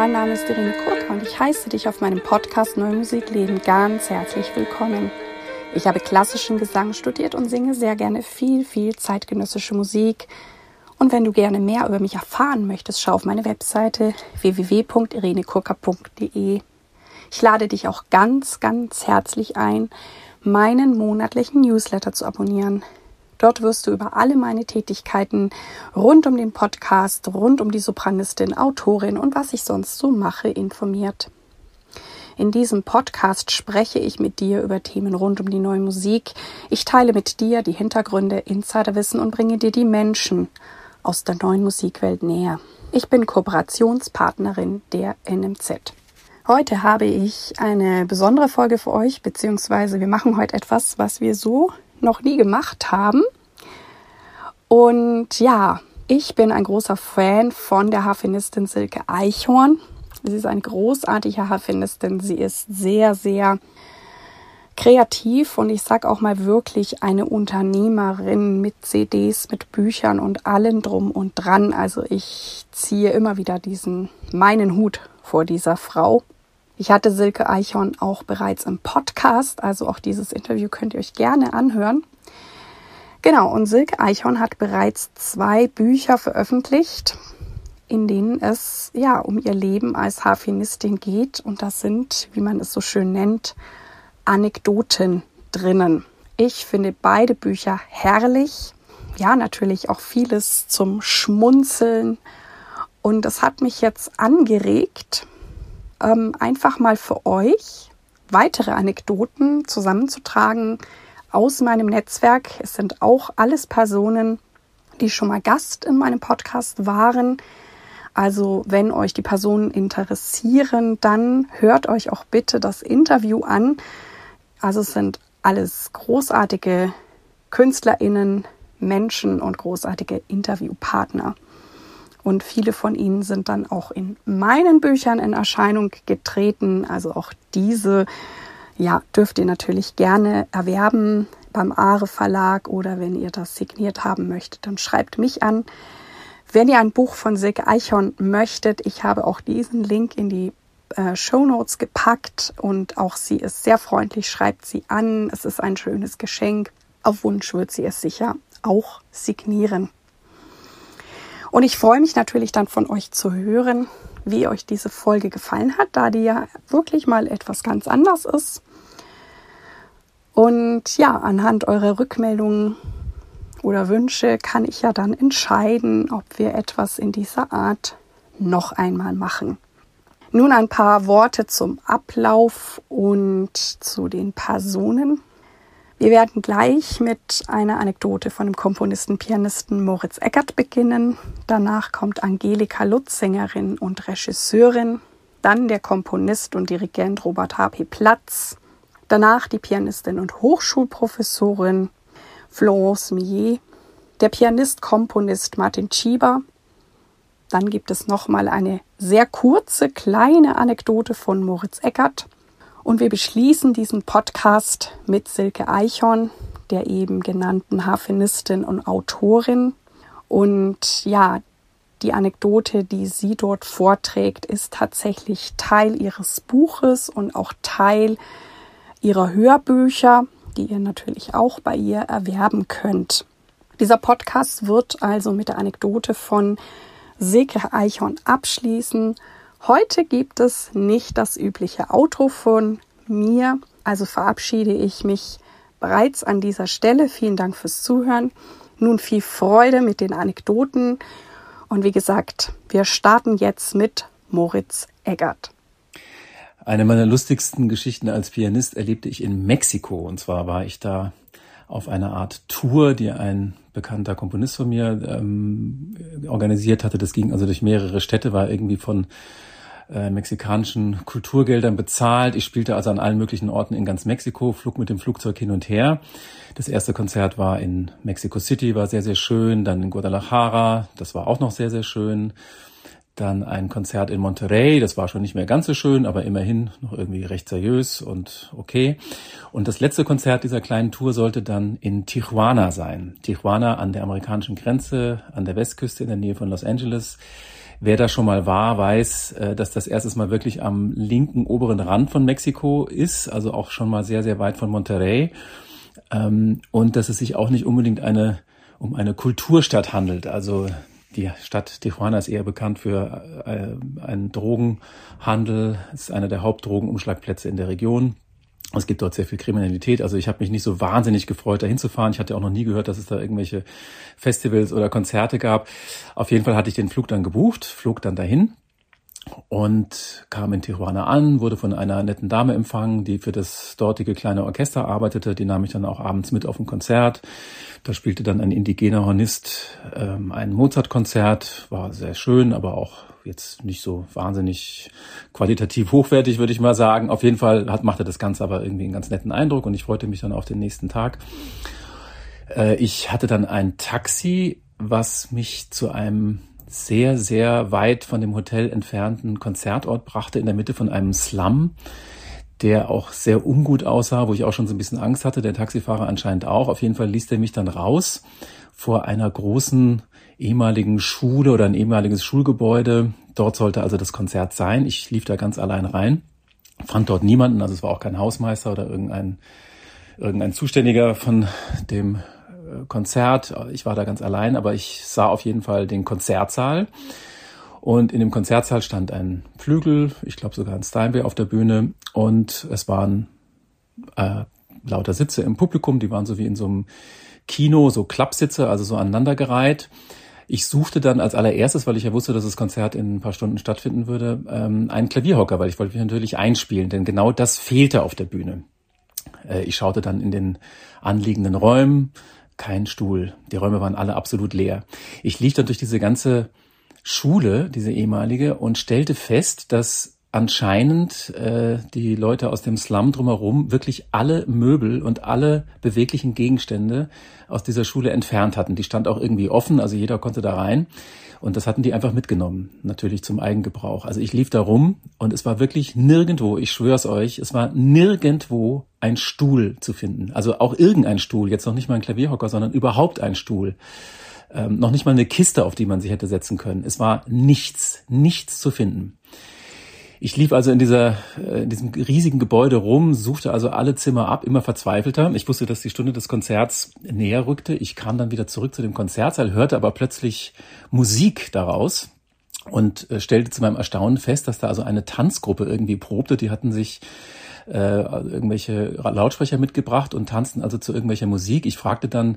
mein Name ist Irene Kurka und ich heiße dich auf meinem Podcast Neue Musik Leben ganz herzlich willkommen. Ich habe klassischen Gesang studiert und singe sehr gerne viel, viel zeitgenössische Musik. Und wenn du gerne mehr über mich erfahren möchtest, schau auf meine Webseite www.irenekurka.de. Ich lade dich auch ganz, ganz herzlich ein, meinen monatlichen Newsletter zu abonnieren. Dort wirst du über alle meine Tätigkeiten rund um den Podcast, rund um die Sopranistin, Autorin und was ich sonst so mache, informiert. In diesem Podcast spreche ich mit dir über Themen rund um die neue Musik. Ich teile mit dir die Hintergründe, Insiderwissen und bringe dir die Menschen aus der neuen Musikwelt näher. Ich bin Kooperationspartnerin der NMZ. Heute habe ich eine besondere Folge für euch, beziehungsweise wir machen heute etwas, was wir so noch nie gemacht haben. Und ja, ich bin ein großer Fan von der Harfenistin Silke Eichhorn. Sie ist eine großartige Harfenistin. Sie ist sehr, sehr kreativ und ich sag auch mal wirklich eine Unternehmerin mit CDs, mit Büchern und allem drum und dran. Also ich ziehe immer wieder diesen meinen Hut vor dieser Frau. Ich hatte Silke Eichhorn auch bereits im Podcast, also auch dieses Interview könnt ihr euch gerne anhören. Genau, und Silke Eichhorn hat bereits zwei Bücher veröffentlicht, in denen es ja um ihr Leben als Harfenistin geht. Und das sind, wie man es so schön nennt, Anekdoten drinnen. Ich finde beide Bücher herrlich. Ja, natürlich auch vieles zum Schmunzeln. Und das hat mich jetzt angeregt, ähm, einfach mal für euch weitere Anekdoten zusammenzutragen aus meinem Netzwerk. Es sind auch alles Personen, die schon mal Gast in meinem Podcast waren. Also wenn euch die Personen interessieren, dann hört euch auch bitte das Interview an. Also es sind alles großartige Künstlerinnen, Menschen und großartige Interviewpartner. Und viele von ihnen sind dann auch in meinen Büchern in Erscheinung getreten. Also auch diese, ja, dürft ihr natürlich gerne erwerben beim Aare Verlag oder wenn ihr das signiert haben möchtet, dann schreibt mich an. Wenn ihr ein Buch von Silke Eichhorn möchtet, ich habe auch diesen Link in die äh, Show Notes gepackt und auch sie ist sehr freundlich, schreibt sie an. Es ist ein schönes Geschenk. Auf Wunsch wird sie es sicher auch signieren. Und ich freue mich natürlich dann von euch zu hören, wie euch diese Folge gefallen hat, da die ja wirklich mal etwas ganz anders ist. Und ja, anhand eurer Rückmeldungen oder Wünsche kann ich ja dann entscheiden, ob wir etwas in dieser Art noch einmal machen. Nun ein paar Worte zum Ablauf und zu den Personen. Wir werden gleich mit einer Anekdote von dem Komponisten, Pianisten Moritz Eckert beginnen. Danach kommt Angelika Lutz, Sängerin und Regisseurin. Dann der Komponist und Dirigent Robert H.P. Platz. Danach die Pianistin und Hochschulprofessorin Florence Millet. Der Pianist-Komponist Martin Schieber. Dann gibt es nochmal eine sehr kurze, kleine Anekdote von Moritz Eckert. Und wir beschließen diesen Podcast mit Silke Eichhorn, der eben genannten Harfenistin und Autorin. Und ja, die Anekdote, die sie dort vorträgt, ist tatsächlich Teil ihres Buches und auch Teil ihrer Hörbücher, die ihr natürlich auch bei ihr erwerben könnt. Dieser Podcast wird also mit der Anekdote von Silke Eichhorn abschließen Heute gibt es nicht das übliche Outro von mir, also verabschiede ich mich bereits an dieser Stelle. Vielen Dank fürs Zuhören. Nun viel Freude mit den Anekdoten und wie gesagt, wir starten jetzt mit Moritz Eggert. Eine meiner lustigsten Geschichten als Pianist erlebte ich in Mexiko. Und zwar war ich da auf einer Art Tour, die ein bekannter Komponist von mir ähm, organisiert hatte. Das ging also durch mehrere Städte, war irgendwie von äh, mexikanischen Kulturgeldern bezahlt. Ich spielte also an allen möglichen Orten in ganz Mexiko, flog mit dem Flugzeug hin und her. Das erste Konzert war in Mexico City, war sehr, sehr schön. Dann in Guadalajara, das war auch noch sehr, sehr schön. Dann ein Konzert in Monterrey, das war schon nicht mehr ganz so schön, aber immerhin noch irgendwie recht seriös und okay. Und das letzte Konzert dieser kleinen Tour sollte dann in Tijuana sein. Tijuana an der amerikanischen Grenze, an der Westküste in der Nähe von Los Angeles Wer da schon mal war, weiß, äh, dass das erstes Mal wirklich am linken oberen Rand von Mexiko ist, also auch schon mal sehr, sehr weit von Monterrey. Ähm, und dass es sich auch nicht unbedingt eine, um eine Kulturstadt handelt. Also die Stadt Tijuana ist eher bekannt für äh, einen Drogenhandel, ist einer der Hauptdrogenumschlagplätze in der Region. Es gibt dort sehr viel Kriminalität. Also ich habe mich nicht so wahnsinnig gefreut, da hinzufahren. Ich hatte auch noch nie gehört, dass es da irgendwelche Festivals oder Konzerte gab. Auf jeden Fall hatte ich den Flug dann gebucht, flog dann dahin und kam in Tijuana an, wurde von einer netten Dame empfangen, die für das dortige kleine Orchester arbeitete. Die nahm ich dann auch abends mit auf ein Konzert. Da spielte dann ein indigener Hornist ähm, ein Mozart-Konzert. War sehr schön, aber auch jetzt nicht so wahnsinnig qualitativ hochwertig, würde ich mal sagen. Auf jeden Fall hat, machte das Ganze aber irgendwie einen ganz netten Eindruck und ich freute mich dann auf den nächsten Tag. Äh, ich hatte dann ein Taxi, was mich zu einem sehr, sehr weit von dem Hotel entfernten Konzertort brachte, in der Mitte von einem Slum, der auch sehr ungut aussah, wo ich auch schon so ein bisschen Angst hatte, der Taxifahrer anscheinend auch. Auf jeden Fall ließ der mich dann raus vor einer großen ehemaligen Schule oder ein ehemaliges Schulgebäude. Dort sollte also das Konzert sein. Ich lief da ganz allein rein, fand dort niemanden, also es war auch kein Hausmeister oder irgendein, irgendein Zuständiger von dem Konzert. Ich war da ganz allein, aber ich sah auf jeden Fall den Konzertsaal. Und in dem Konzertsaal stand ein Flügel, ich glaube sogar ein Steinway auf der Bühne. Und es waren äh, lauter Sitze im Publikum, die waren so wie in so einem Kino, so Klappsitze, also so aneinandergereiht. Ich suchte dann als allererstes, weil ich ja wusste, dass das Konzert in ein paar Stunden stattfinden würde, ähm, einen Klavierhocker, weil ich wollte mich natürlich einspielen, denn genau das fehlte auf der Bühne. Äh, ich schaute dann in den anliegenden Räumen, kein Stuhl. Die Räume waren alle absolut leer. Ich lief dann durch diese ganze Schule, diese ehemalige, und stellte fest, dass anscheinend äh, die Leute aus dem Slum drumherum wirklich alle Möbel und alle beweglichen Gegenstände aus dieser Schule entfernt hatten. Die stand auch irgendwie offen, also jeder konnte da rein. Und das hatten die einfach mitgenommen, natürlich zum Eigengebrauch. Also ich lief da rum und es war wirklich nirgendwo, ich schwör's euch, es war nirgendwo ein Stuhl zu finden. Also auch irgendein Stuhl, jetzt noch nicht mal ein Klavierhocker, sondern überhaupt ein Stuhl. Ähm, noch nicht mal eine Kiste, auf die man sich hätte setzen können. Es war nichts, nichts zu finden. Ich lief also in, dieser, äh, in diesem riesigen Gebäude rum, suchte also alle Zimmer ab, immer verzweifelter. Ich wusste, dass die Stunde des Konzerts näher rückte. Ich kam dann wieder zurück zu dem Konzertsaal, hörte aber plötzlich Musik daraus und äh, stellte zu meinem Erstaunen fest, dass da also eine Tanzgruppe irgendwie probte. Die hatten sich äh, irgendwelche Lautsprecher mitgebracht und tanzten also zu irgendwelcher Musik. Ich fragte dann,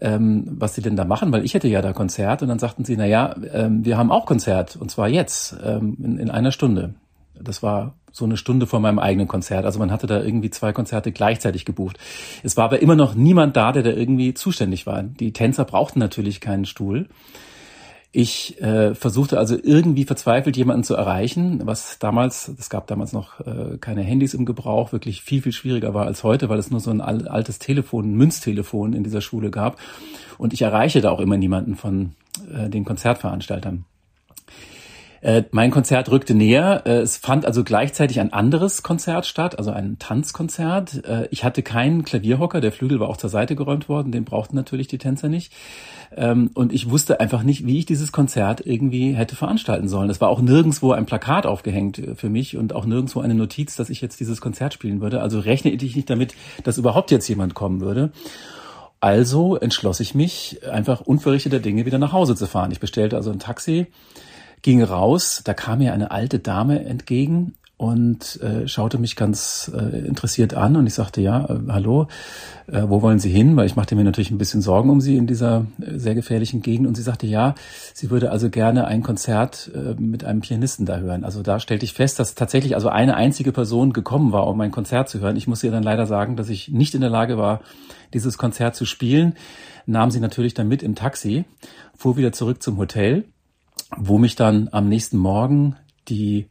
ähm, was sie denn da machen, weil ich hätte ja da Konzert und dann sagten sie, na ja, ähm, wir haben auch Konzert und zwar jetzt ähm, in, in einer Stunde. Das war so eine Stunde vor meinem eigenen Konzert. Also man hatte da irgendwie zwei Konzerte gleichzeitig gebucht. Es war aber immer noch niemand da, der da irgendwie zuständig war. Die Tänzer brauchten natürlich keinen Stuhl. Ich äh, versuchte also irgendwie verzweifelt jemanden zu erreichen, was damals, es gab damals noch äh, keine Handys im Gebrauch, wirklich viel, viel schwieriger war als heute, weil es nur so ein altes Telefon, ein Münztelefon in dieser Schule gab. Und ich erreiche da auch immer niemanden von äh, den Konzertveranstaltern. Äh, mein Konzert rückte näher. Äh, es fand also gleichzeitig ein anderes Konzert statt, also ein Tanzkonzert. Äh, ich hatte keinen Klavierhocker, der Flügel war auch zur Seite geräumt worden, den brauchten natürlich die Tänzer nicht. Ähm, und ich wusste einfach nicht, wie ich dieses Konzert irgendwie hätte veranstalten sollen. Es war auch nirgendwo ein Plakat aufgehängt für mich und auch nirgendwo eine Notiz, dass ich jetzt dieses Konzert spielen würde. Also rechnete ich nicht damit, dass überhaupt jetzt jemand kommen würde. Also entschloss ich mich, einfach unverrichteter Dinge wieder nach Hause zu fahren. Ich bestellte also ein Taxi ging raus, da kam mir eine alte Dame entgegen und äh, schaute mich ganz äh, interessiert an und ich sagte, ja, äh, hallo, äh, wo wollen Sie hin? Weil ich machte mir natürlich ein bisschen Sorgen um Sie in dieser äh, sehr gefährlichen Gegend und sie sagte, ja, sie würde also gerne ein Konzert äh, mit einem Pianisten da hören. Also da stellte ich fest, dass tatsächlich also eine einzige Person gekommen war, um ein Konzert zu hören. Ich muss ihr dann leider sagen, dass ich nicht in der Lage war, dieses Konzert zu spielen. Nahm sie natürlich dann mit im Taxi, fuhr wieder zurück zum Hotel wo mich dann am nächsten Morgen die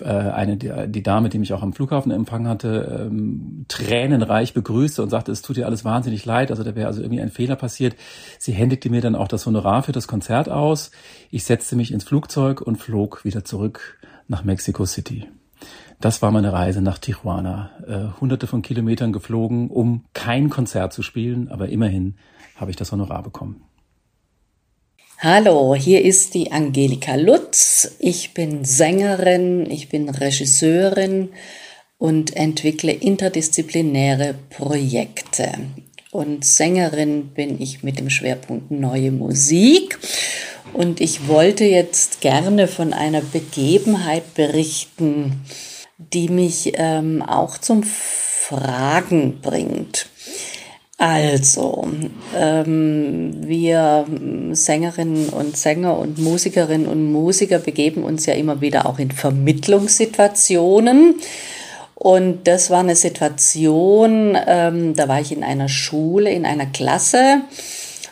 äh, eine die, Dame, die mich auch am Flughafen empfangen hatte, ähm, tränenreich begrüßte und sagte, es tut ihr alles wahnsinnig leid, also da wäre also irgendwie ein Fehler passiert. Sie händigte mir dann auch das Honorar für das Konzert aus. Ich setzte mich ins Flugzeug und flog wieder zurück nach Mexico City. Das war meine Reise nach Tijuana. Äh, hunderte von Kilometern geflogen, um kein Konzert zu spielen, aber immerhin habe ich das Honorar bekommen. Hallo, hier ist die Angelika Lutz. Ich bin Sängerin, ich bin Regisseurin und entwickle interdisziplinäre Projekte. Und Sängerin bin ich mit dem Schwerpunkt neue Musik. Und ich wollte jetzt gerne von einer Begebenheit berichten, die mich ähm, auch zum Fragen bringt. Also, ähm, wir Sängerinnen und Sänger und Musikerinnen und Musiker begeben uns ja immer wieder auch in Vermittlungssituationen. Und das war eine Situation, ähm, da war ich in einer Schule, in einer Klasse.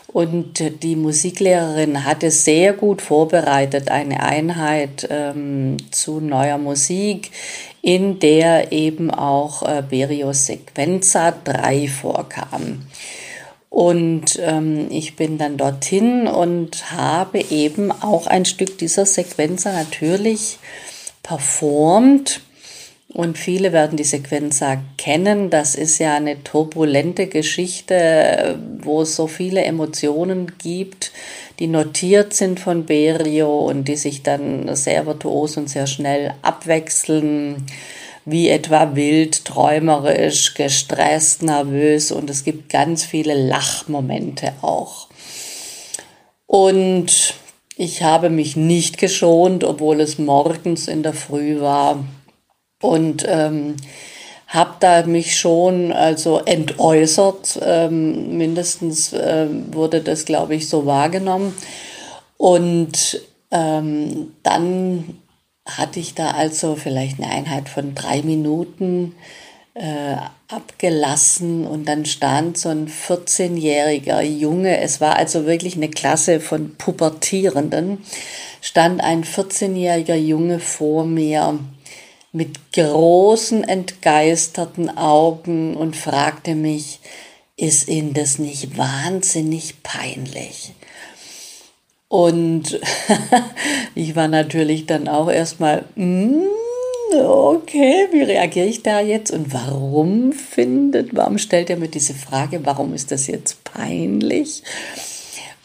Und die Musiklehrerin hatte sehr gut vorbereitet eine Einheit ähm, zu neuer Musik, in der eben auch äh, Berio Sequenza 3 vorkam. Und ähm, ich bin dann dorthin und habe eben auch ein Stück dieser Sequenza natürlich performt. Und viele werden die Sequenza kennen. Das ist ja eine turbulente Geschichte, wo es so viele Emotionen gibt, die notiert sind von Berio und die sich dann sehr virtuos und sehr schnell abwechseln, wie etwa wild, träumerisch, gestresst, nervös und es gibt ganz viele Lachmomente auch. Und ich habe mich nicht geschont, obwohl es morgens in der Früh war. Und ähm, habe da mich schon also entäußert, ähm, mindestens äh, wurde das, glaube ich, so wahrgenommen. Und ähm, dann hatte ich da also vielleicht eine Einheit von drei Minuten äh, abgelassen und dann stand so ein 14-jähriger Junge, es war also wirklich eine Klasse von Pubertierenden, stand ein 14-jähriger Junge vor mir mit großen, entgeisterten Augen und fragte mich, ist Ihnen das nicht wahnsinnig peinlich? Und ich war natürlich dann auch erstmal, mm, okay, wie reagiere ich da jetzt und warum findet, warum stellt er mir diese Frage, warum ist das jetzt peinlich?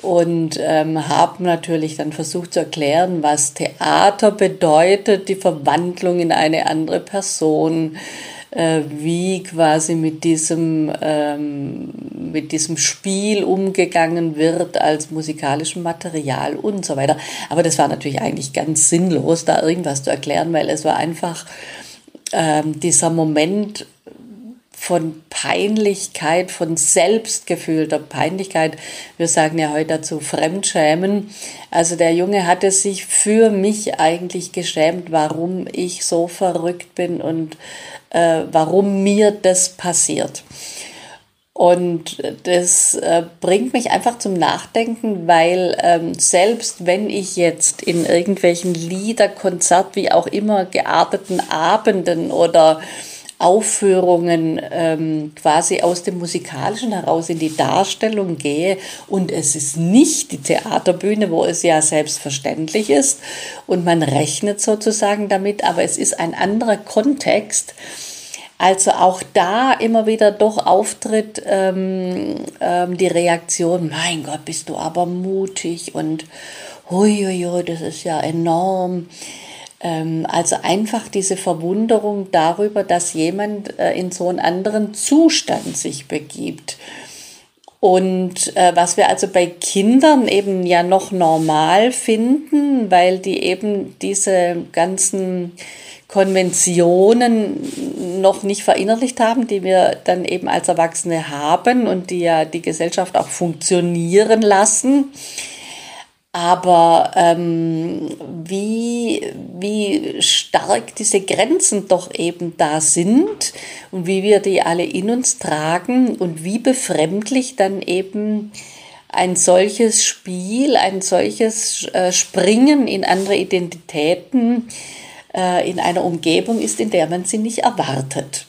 Und ähm, habe natürlich dann versucht zu erklären, was Theater bedeutet, die Verwandlung in eine andere Person, äh, wie quasi mit diesem, ähm, mit diesem Spiel umgegangen wird als musikalischem Material und so weiter. Aber das war natürlich eigentlich ganz sinnlos, da irgendwas zu erklären, weil es war einfach ähm, dieser Moment, von Peinlichkeit, von selbstgefühlter Peinlichkeit. Wir sagen ja heute dazu Fremdschämen. Also der Junge hatte sich für mich eigentlich geschämt, warum ich so verrückt bin und äh, warum mir das passiert. Und das äh, bringt mich einfach zum Nachdenken, weil ähm, selbst wenn ich jetzt in irgendwelchen Lieder, Konzert, wie auch immer gearteten Abenden oder Aufführungen ähm, quasi aus dem Musikalischen heraus in die Darstellung gehe. Und es ist nicht die Theaterbühne, wo es ja selbstverständlich ist und man rechnet sozusagen damit, aber es ist ein anderer Kontext. Also auch da immer wieder doch auftritt ähm, ähm, die Reaktion, mein Gott, bist du aber mutig und huiuiui, das ist ja enorm. Ähm, also einfach diese Verwunderung darüber, dass jemand äh, in so einen anderen Zustand sich begibt. Und äh, was wir also bei Kindern eben ja noch normal finden, weil die eben diese ganzen Konventionen noch nicht verinnerlicht haben, die wir dann eben als Erwachsene haben und die ja die Gesellschaft auch funktionieren lassen. Aber ähm, wie, wie stark diese Grenzen doch eben da sind und wie wir die alle in uns tragen und wie befremdlich dann eben ein solches Spiel, ein solches äh, Springen in andere Identitäten äh, in einer Umgebung ist, in der man sie nicht erwartet.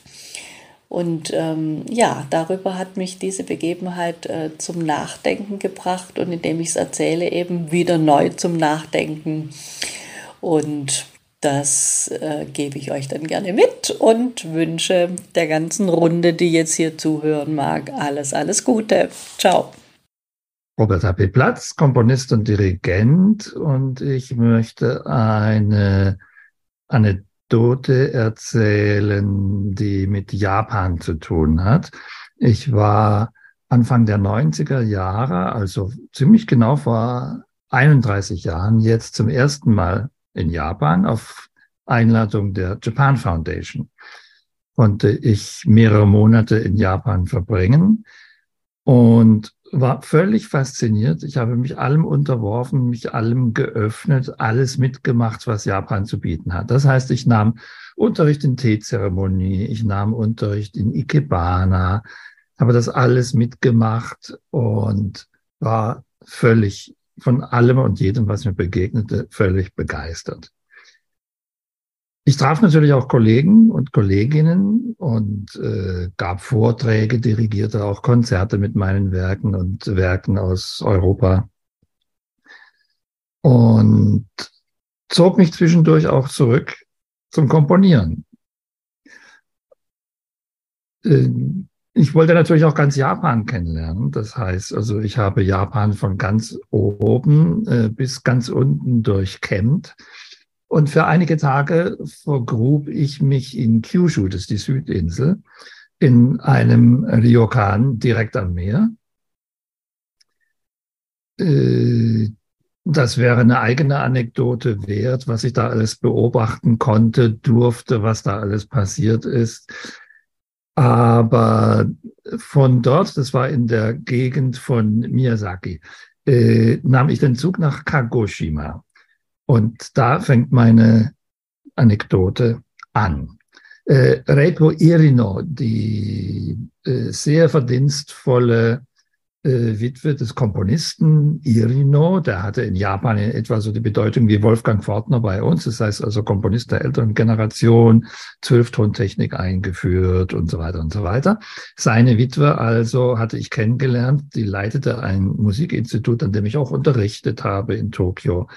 Und ähm, ja, darüber hat mich diese Begebenheit äh, zum Nachdenken gebracht und indem ich es erzähle, eben wieder neu zum Nachdenken. Und das äh, gebe ich euch dann gerne mit und wünsche der ganzen Runde, die jetzt hier zuhören mag, alles, alles Gute. Ciao. Robert H.P. Platz, Komponist und Dirigent. Und ich möchte eine Anekdote erzählen, die mit Japan zu tun hat. Ich war Anfang der 90er Jahre, also ziemlich genau vor 31 Jahren, jetzt zum ersten Mal in Japan auf Einladung der Japan Foundation. Konnte ich mehrere Monate in Japan verbringen und war völlig fasziniert. Ich habe mich allem unterworfen, mich allem geöffnet, alles mitgemacht, was Japan zu bieten hat. Das heißt, ich nahm Unterricht in Teezeremonie, ich nahm Unterricht in Ikebana, habe das alles mitgemacht und war völlig von allem und jedem, was mir begegnete, völlig begeistert. Ich traf natürlich auch Kollegen und Kolleginnen und äh, gab Vorträge, dirigierte auch Konzerte mit meinen Werken und Werken aus Europa. Und zog mich zwischendurch auch zurück zum Komponieren. Äh, ich wollte natürlich auch ganz Japan kennenlernen. Das heißt, also ich habe Japan von ganz oben äh, bis ganz unten durchkämmt. Und für einige Tage vergrub ich mich in Kyushu, das ist die Südinsel, in einem Ryokan direkt am Meer. Äh, das wäre eine eigene Anekdote wert, was ich da alles beobachten konnte, durfte, was da alles passiert ist. Aber von dort, das war in der Gegend von Miyazaki, äh, nahm ich den Zug nach Kagoshima. Und da fängt meine Anekdote an. Äh, Reiko Irino, die äh, sehr verdienstvolle äh, Witwe des Komponisten Irino, der hatte in Japan in etwa so die Bedeutung wie Wolfgang Fortner bei uns. Das heißt also Komponist der älteren Generation, Zwölftontechnik eingeführt und so weiter und so weiter. Seine Witwe also hatte ich kennengelernt, die leitete ein Musikinstitut, an dem ich auch unterrichtet habe in Tokio.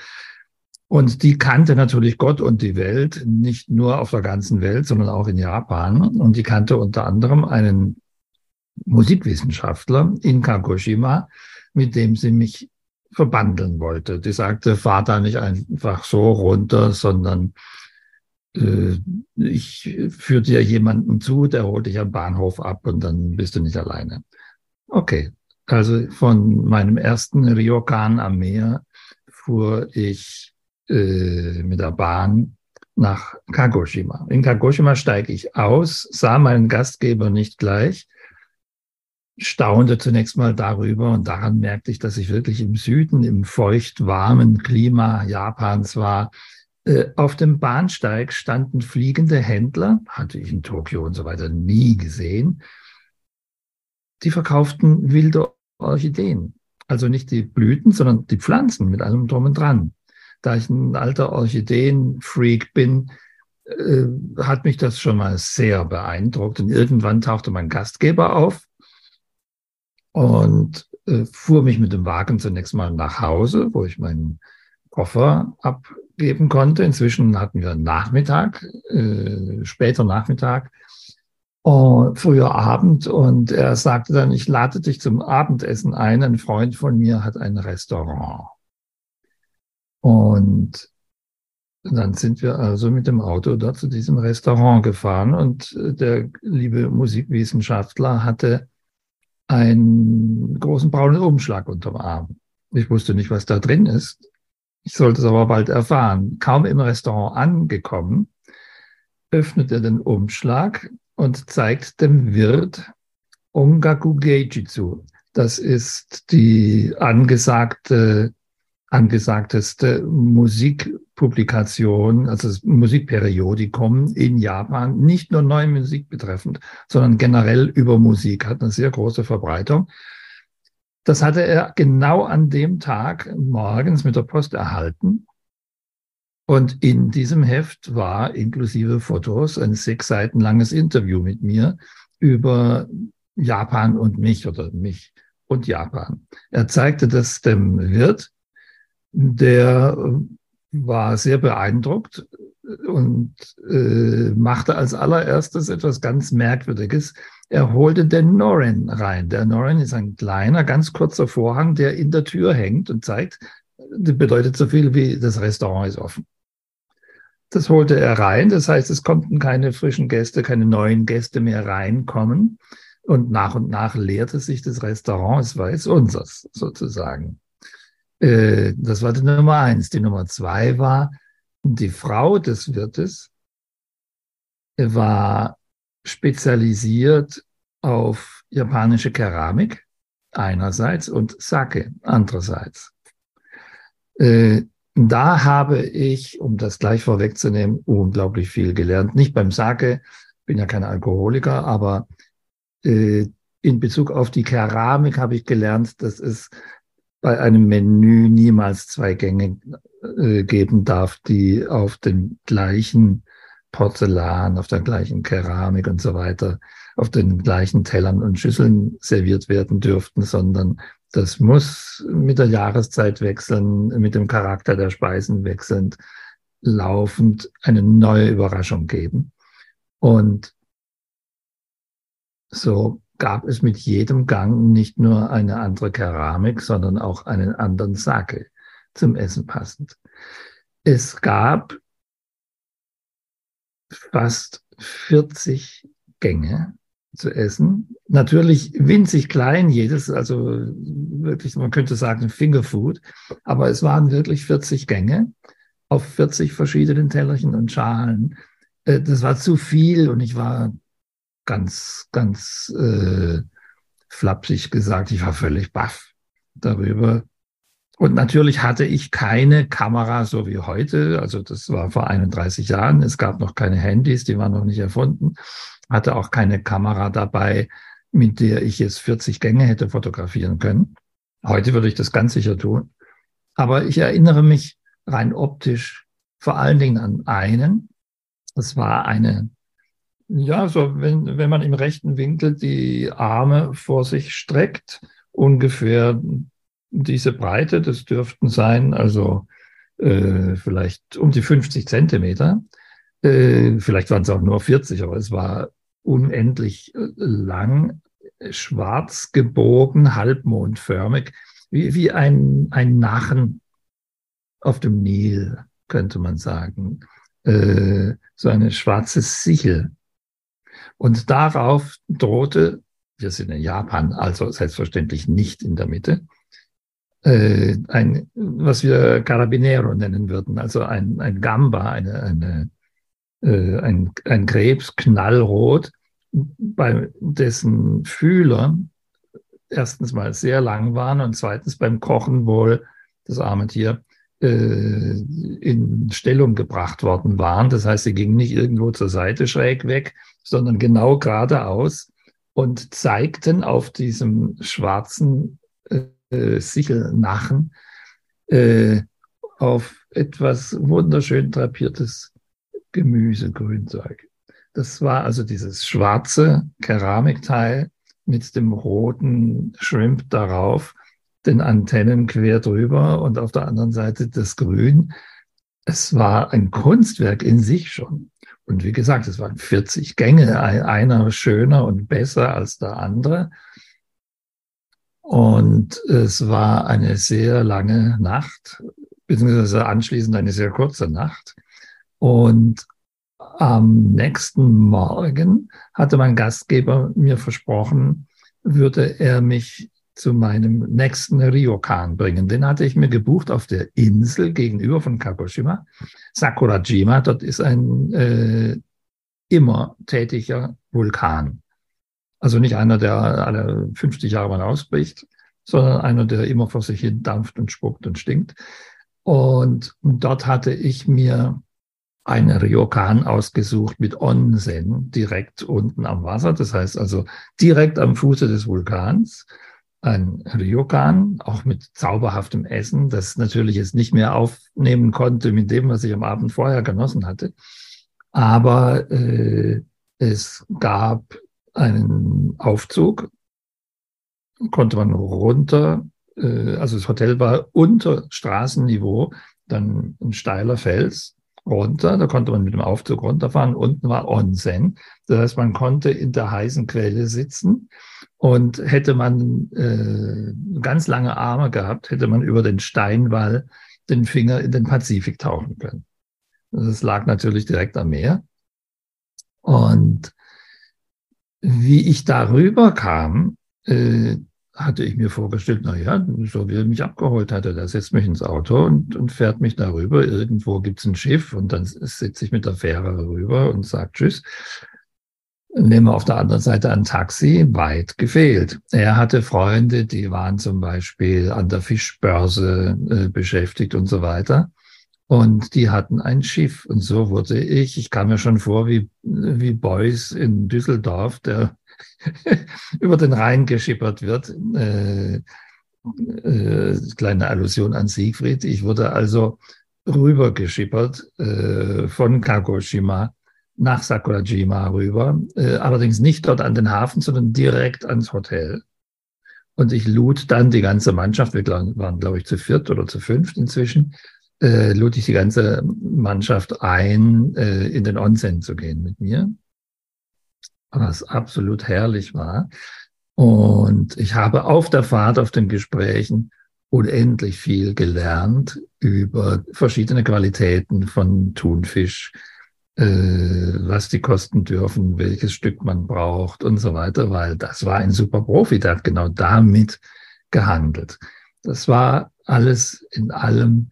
Und die kannte natürlich Gott und die Welt, nicht nur auf der ganzen Welt, sondern auch in Japan. Und die kannte unter anderem einen Musikwissenschaftler in Kagoshima, mit dem sie mich verbandeln wollte. Die sagte, fahr da nicht einfach so runter, sondern äh, ich führe dir jemanden zu, der holt dich am Bahnhof ab und dann bist du nicht alleine. Okay, also von meinem ersten Ryokan am Meer fuhr ich äh, mit der Bahn nach Kagoshima. In Kagoshima steige ich aus, sah meinen Gastgeber nicht gleich, staunte zunächst mal darüber und daran merkte ich, dass ich wirklich im Süden, im feucht warmen Klima Japans war. Äh, auf dem Bahnsteig standen fliegende Händler, hatte ich in Tokio und so weiter nie gesehen. Die verkauften wilde Orchideen. Also nicht die Blüten, sondern die Pflanzen mit allem drum und dran. Da ich ein alter Orchideenfreak bin, äh, hat mich das schon mal sehr beeindruckt. Und irgendwann tauchte mein Gastgeber auf, und äh, fuhr mich mit dem Wagen zunächst mal nach Hause, wo ich meinen Koffer abgeben konnte. Inzwischen hatten wir Nachmittag, äh, später Nachmittag, uh, früher Abend und er sagte dann, ich lade dich zum Abendessen ein. Ein Freund von mir hat ein Restaurant. Und dann sind wir also mit dem Auto dort zu diesem Restaurant gefahren und äh, der liebe Musikwissenschaftler hatte einen großen braunen Umschlag unterm Arm. Ich wusste nicht, was da drin ist. Ich sollte es aber bald erfahren. Kaum im Restaurant angekommen, öffnet er den Umschlag und zeigt dem Wirt Ongaku Geijitsu. Das ist die angesagte angesagteste Musikpublikation, also Musikperiodikum in Japan, nicht nur neue Musik betreffend, sondern generell über Musik, hat eine sehr große Verbreitung. Das hatte er genau an dem Tag morgens mit der Post erhalten. Und in diesem Heft war inklusive Fotos ein sechs Seiten langes Interview mit mir über Japan und mich oder mich und Japan. Er zeigte das dem Wirt der war sehr beeindruckt, und äh, machte als allererstes etwas ganz Merkwürdiges. Er holte den Noren rein. Der Noren ist ein kleiner, ganz kurzer Vorhang, der in der Tür hängt und zeigt, das bedeutet so viel wie das Restaurant ist offen. Das holte er rein. Das heißt, es konnten keine frischen Gäste, keine neuen Gäste mehr reinkommen. Und nach und nach leerte sich das Restaurant. Es war jetzt unseres sozusagen. Äh, das war die Nummer eins. Die Nummer zwei war, die Frau des Wirtes war spezialisiert auf japanische Keramik einerseits und Sake andererseits. Äh, da habe ich, um das gleich vorwegzunehmen, unglaublich viel gelernt. Nicht beim Sake, bin ja kein Alkoholiker, aber äh, in Bezug auf die Keramik habe ich gelernt, dass es bei einem Menü niemals zwei Gänge äh, geben darf, die auf dem gleichen Porzellan, auf der gleichen Keramik und so weiter, auf den gleichen Tellern und Schüsseln serviert werden dürften, sondern das muss mit der Jahreszeit wechseln, mit dem Charakter der Speisen wechselnd, laufend eine neue Überraschung geben. Und so gab es mit jedem Gang nicht nur eine andere Keramik, sondern auch einen anderen Sake zum Essen passend. Es gab fast 40 Gänge zu essen. Natürlich winzig klein, jedes, also wirklich, man könnte sagen Fingerfood, aber es waren wirklich 40 Gänge auf 40 verschiedenen Tellerchen und Schalen. Äh, das war zu viel und ich war ganz, ganz äh, flapsig gesagt, ich war völlig baff darüber. Und natürlich hatte ich keine Kamera so wie heute. Also das war vor 31 Jahren. Es gab noch keine Handys, die waren noch nicht erfunden. Hatte auch keine Kamera dabei, mit der ich jetzt 40 Gänge hätte fotografieren können. Heute würde ich das ganz sicher tun. Aber ich erinnere mich rein optisch vor allen Dingen an einen. Das war eine ja, so wenn, wenn man im rechten Winkel die Arme vor sich streckt, ungefähr diese Breite, das dürften sein, also äh, vielleicht um die 50 Zentimeter. Äh, vielleicht waren es auch nur 40, aber es war unendlich äh, lang, schwarz gebogen, halbmondförmig, wie, wie ein, ein Nachen auf dem Nil, könnte man sagen. Äh, so eine schwarze Sichel und darauf drohte, wir sind in Japan, also selbstverständlich nicht in der Mitte, äh, ein, was wir Carabinero nennen würden, also ein, ein Gamba, eine, eine, äh, ein, ein Krebs, knallrot, bei dessen Fühler erstens mal sehr lang waren und zweitens beim Kochen wohl das arme Tier äh, in Stellung gebracht worden waren. Das heißt, sie gingen nicht irgendwo zur Seite schräg weg, sondern genau geradeaus und zeigten auf diesem schwarzen äh, Sichelnachen äh, auf etwas wunderschön drapiertes Gemüsegrünzeug. Das war also dieses schwarze Keramikteil mit dem roten Shrimp darauf, den Antennen quer drüber und auf der anderen Seite das Grün. Es war ein Kunstwerk in sich schon. Und wie gesagt, es waren 40 Gänge, einer schöner und besser als der andere. Und es war eine sehr lange Nacht, beziehungsweise anschließend eine sehr kurze Nacht. Und am nächsten Morgen hatte mein Gastgeber mir versprochen, würde er mich zu meinem nächsten Ryokan bringen. Den hatte ich mir gebucht auf der Insel gegenüber von Kagoshima, Sakurajima. Dort ist ein äh, immer tätiger Vulkan. Also nicht einer, der alle 50 Jahre mal ausbricht, sondern einer, der immer vor sich hin dampft und spuckt und stinkt. Und dort hatte ich mir einen Ryokan ausgesucht mit Onsen direkt unten am Wasser. Das heißt also direkt am Fuße des Vulkans ein Ryokan, auch mit zauberhaftem Essen, das natürlich jetzt nicht mehr aufnehmen konnte mit dem, was ich am Abend vorher genossen hatte. Aber äh, es gab einen Aufzug, konnte man runter, äh, also das Hotel war unter Straßenniveau, dann ein steiler Fels runter, da konnte man mit dem Aufzug runterfahren, unten war Onsen. Das heißt, man konnte in der heißen Quelle sitzen und hätte man äh, ganz lange Arme gehabt, hätte man über den Steinwall den Finger in den Pazifik tauchen können. Das lag natürlich direkt am Meer. Und wie ich darüber kam, äh, hatte ich mir vorgestellt, na ja, so wie er mich abgeholt hatte, der setzt mich ins Auto und, und fährt mich darüber. Irgendwo gibt's ein Schiff und dann sitze ich mit der Fähre rüber und sage Tschüss. Nehme auf der anderen Seite ein Taxi, weit gefehlt. Er hatte Freunde, die waren zum Beispiel an der Fischbörse äh, beschäftigt und so weiter. Und die hatten ein Schiff. Und so wurde ich, ich kam mir schon vor wie, wie Beuys in Düsseldorf, der über den Rhein geschippert wird. Äh, äh, kleine Allusion an Siegfried. Ich wurde also rübergeschippert äh, von Kagoshima nach Sakurajima rüber, äh, allerdings nicht dort an den Hafen, sondern direkt ans Hotel. Und ich lud dann die ganze Mannschaft, wir waren, glaube ich, zu viert oder zu fünft inzwischen, äh, lud ich die ganze Mannschaft ein, äh, in den Onsen zu gehen mit mir was absolut herrlich war. Und ich habe auf der Fahrt, auf den Gesprächen unendlich viel gelernt über verschiedene Qualitäten von Thunfisch, äh, was die kosten dürfen, welches Stück man braucht und so weiter, weil das war ein super Profi, der hat genau damit gehandelt. Das war alles in allem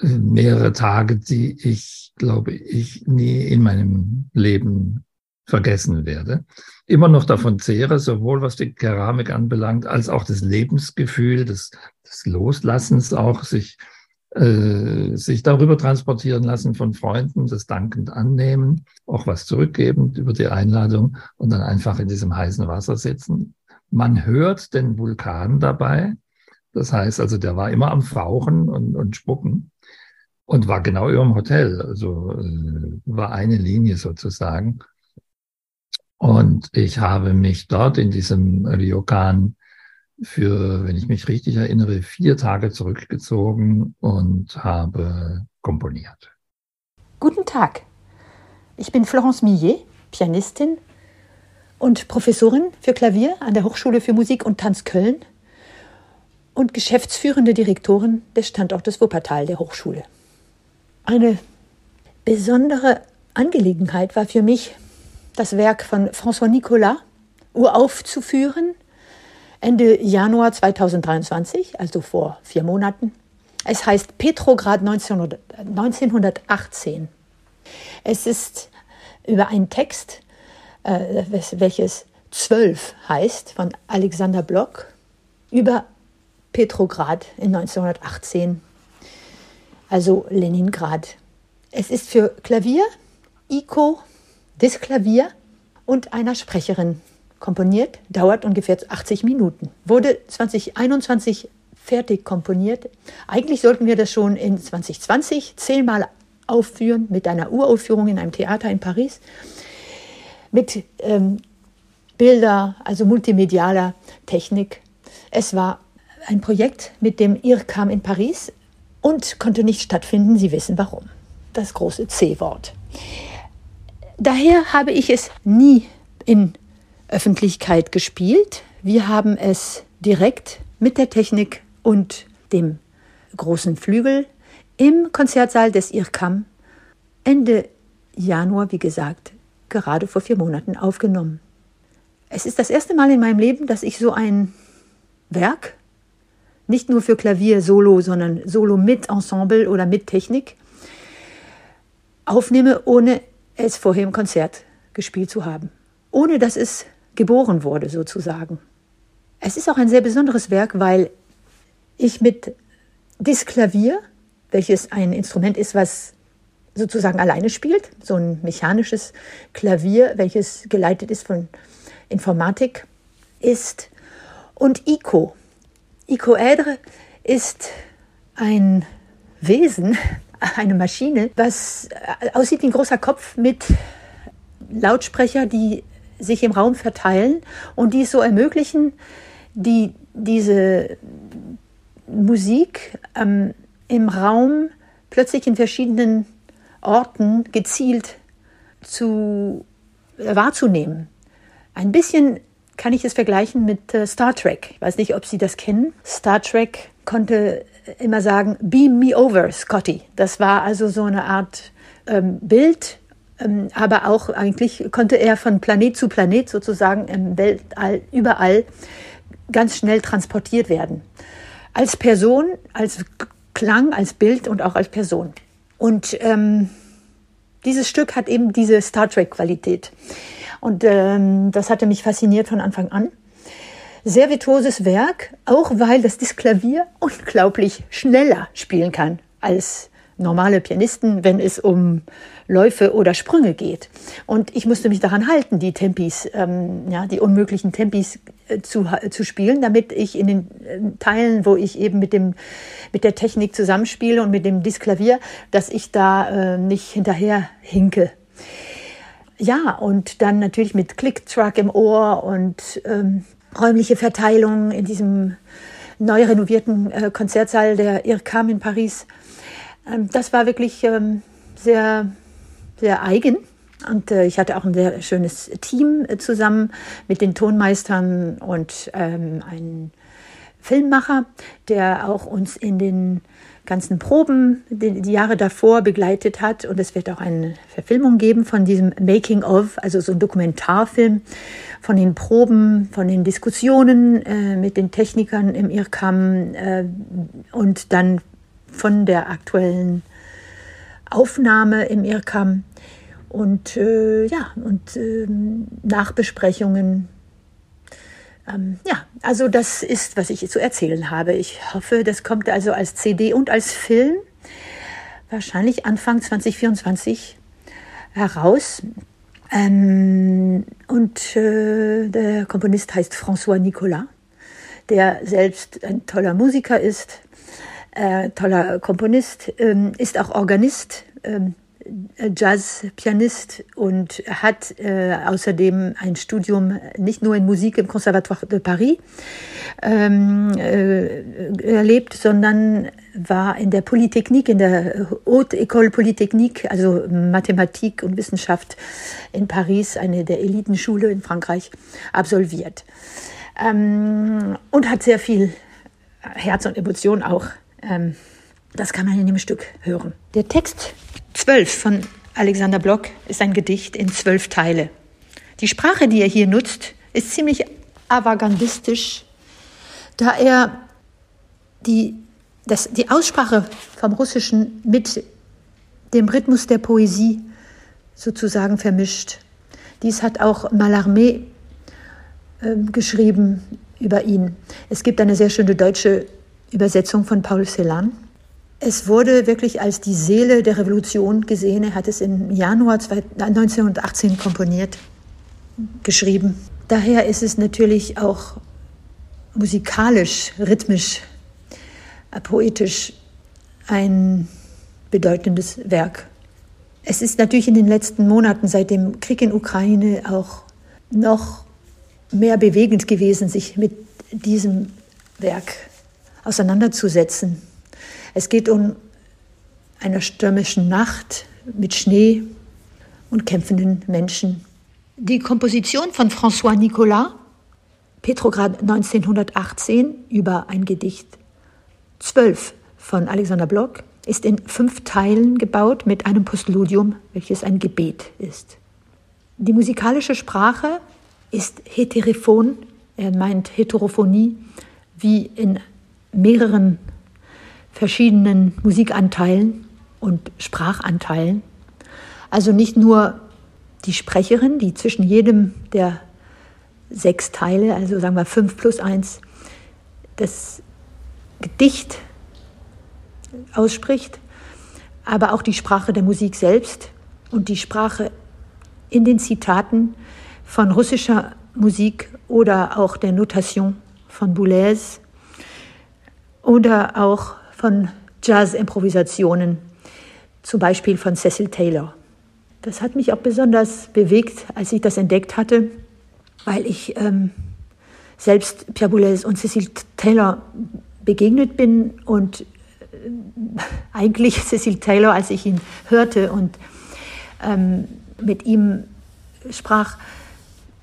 mehrere Tage, die ich, glaube ich, nie in meinem Leben vergessen werde. Immer noch davon zehre, sowohl was die Keramik anbelangt, als auch das Lebensgefühl, des, des Loslassens, auch sich, äh, sich darüber transportieren lassen von Freunden, das dankend annehmen, auch was zurückgeben über die Einladung und dann einfach in diesem heißen Wasser sitzen. Man hört den Vulkan dabei. Das heißt also, der war immer am Fauchen und, und Spucken und war genau über dem Hotel. Also äh, war eine Linie sozusagen. Und ich habe mich dort in diesem Ryokan für, wenn ich mich richtig erinnere, vier Tage zurückgezogen und habe komponiert. Guten Tag. Ich bin Florence Millet, Pianistin und Professorin für Klavier an der Hochschule für Musik und Tanz Köln und geschäftsführende Direktorin des Standortes Wuppertal der Hochschule. Eine besondere Angelegenheit war für mich, das Werk von François Nicolas uraufzuführen, Ende Januar 2023, also vor vier Monaten. Es heißt Petrograd 1918. Es ist über einen Text, äh, welches zwölf heißt, von Alexander Block, über Petrograd in 1918, also Leningrad. Es ist für Klavier, Iko, des Klavier und einer Sprecherin komponiert, dauert ungefähr 80 Minuten. Wurde 2021 fertig komponiert. Eigentlich sollten wir das schon in 2020 zehnmal aufführen mit einer Uraufführung in einem Theater in Paris mit ähm, Bilder, also multimedialer Technik. Es war ein Projekt mit dem IRCAM in Paris und konnte nicht stattfinden. Sie wissen warum. Das große C-Wort. Daher habe ich es nie in Öffentlichkeit gespielt. Wir haben es direkt mit der Technik und dem großen Flügel im Konzertsaal des IRCAM Ende Januar, wie gesagt, gerade vor vier Monaten aufgenommen. Es ist das erste Mal in meinem Leben, dass ich so ein Werk, nicht nur für Klavier solo, sondern solo mit Ensemble oder mit Technik, aufnehme, ohne es vorher im Konzert gespielt zu haben, ohne dass es geboren wurde sozusagen. Es ist auch ein sehr besonderes Werk, weil ich mit Disklavier, welches ein Instrument ist, was sozusagen alleine spielt, so ein mechanisches Klavier, welches geleitet ist von Informatik, ist, und ICO. Icoedre ist ein Wesen, eine Maschine, was äh, aussieht wie ein großer Kopf mit Lautsprecher, die sich im Raum verteilen und die es so ermöglichen, die, diese Musik ähm, im Raum plötzlich in verschiedenen Orten gezielt zu, äh, wahrzunehmen. Ein bisschen kann ich es vergleichen mit äh, Star Trek. Ich weiß nicht, ob Sie das kennen. Star Trek konnte immer sagen, beam me over, Scotty. Das war also so eine Art ähm, Bild, ähm, aber auch eigentlich konnte er von Planet zu Planet sozusagen im Weltall überall ganz schnell transportiert werden. Als Person, als Klang, als Bild und auch als Person. Und ähm, dieses Stück hat eben diese Star Trek-Qualität. Und ähm, das hatte mich fasziniert von Anfang an. Sehr virtuoses Werk, auch weil das Disklavier unglaublich schneller spielen kann als normale Pianisten, wenn es um Läufe oder Sprünge geht. Und ich musste mich daran halten, die Tempis, ähm, ja, die unmöglichen Tempis äh, zu, zu spielen, damit ich in den äh, Teilen, wo ich eben mit dem mit der Technik zusammenspiele und mit dem Disklavier, dass ich da äh, nicht hinterher hinke. Ja, und dann natürlich mit Click-Truck im Ohr und ähm, räumliche Verteilung in diesem neu renovierten äh, Konzertsaal der IRCAM in Paris. Ähm, das war wirklich ähm, sehr, sehr eigen. Und äh, ich hatte auch ein sehr schönes Team äh, zusammen mit den Tonmeistern und ähm, einen Filmmacher, der auch uns in den ganzen Proben die, die, Jahre davor begleitet hat. Und es wird auch eine Verfilmung geben von diesem Making of, also so ein Dokumentarfilm von den Proben, von den Diskussionen äh, mit den Technikern im IRCAM äh, und dann von der aktuellen Aufnahme im IRCAM und äh, ja und äh, Nachbesprechungen. Ähm, ja, also das ist, was ich zu erzählen habe. Ich hoffe, das kommt also als CD und als Film wahrscheinlich Anfang 2024 heraus. Ähm, und äh, der Komponist heißt François Nicolas, der selbst ein toller Musiker ist, äh, toller Komponist, ähm, ist auch Organist, ähm, Jazzpianist und hat äh, außerdem ein Studium nicht nur in Musik im Conservatoire de Paris ähm, äh, erlebt, sondern war in der Polytechnik, in der Haute École Polytechnique, also Mathematik und Wissenschaft in Paris, eine der Elitenschule in Frankreich, absolviert. Ähm, und hat sehr viel Herz und Emotion auch ähm, das kann man in dem Stück hören. Der Text 12 von Alexander Block ist ein Gedicht in zwölf Teile. Die Sprache, die er hier nutzt, ist ziemlich avagandistisch, da er die, das, die Aussprache vom Russischen mit dem Rhythmus der Poesie sozusagen vermischt. Dies hat auch Mallarmé äh, geschrieben über ihn. Es gibt eine sehr schöne deutsche Übersetzung von Paul Celan. Es wurde wirklich als die Seele der Revolution gesehen. Er hat es im Januar 1918 komponiert, geschrieben. Daher ist es natürlich auch musikalisch, rhythmisch, poetisch ein bedeutendes Werk. Es ist natürlich in den letzten Monaten seit dem Krieg in Ukraine auch noch mehr bewegend gewesen, sich mit diesem Werk auseinanderzusetzen. Es geht um eine stürmische Nacht mit Schnee und kämpfenden Menschen. Die Komposition von François Nicolas, Petrograd 1918, über ein Gedicht 12 von Alexander Block, ist in fünf Teilen gebaut mit einem Postludium, welches ein Gebet ist. Die musikalische Sprache ist heterophon, er meint Heterophonie, wie in mehreren verschiedenen Musikanteilen und Sprachanteilen. Also nicht nur die Sprecherin, die zwischen jedem der sechs Teile, also sagen wir fünf plus eins, das Gedicht ausspricht, aber auch die Sprache der Musik selbst und die Sprache in den Zitaten von russischer Musik oder auch der Notation von Boulez oder auch von Jazz-Improvisationen, zum Beispiel von Cecil Taylor. Das hat mich auch besonders bewegt, als ich das entdeckt hatte, weil ich ähm, selbst Pierre Boulez und Cecil Taylor begegnet bin und äh, eigentlich Cecil Taylor, als ich ihn hörte und ähm, mit ihm sprach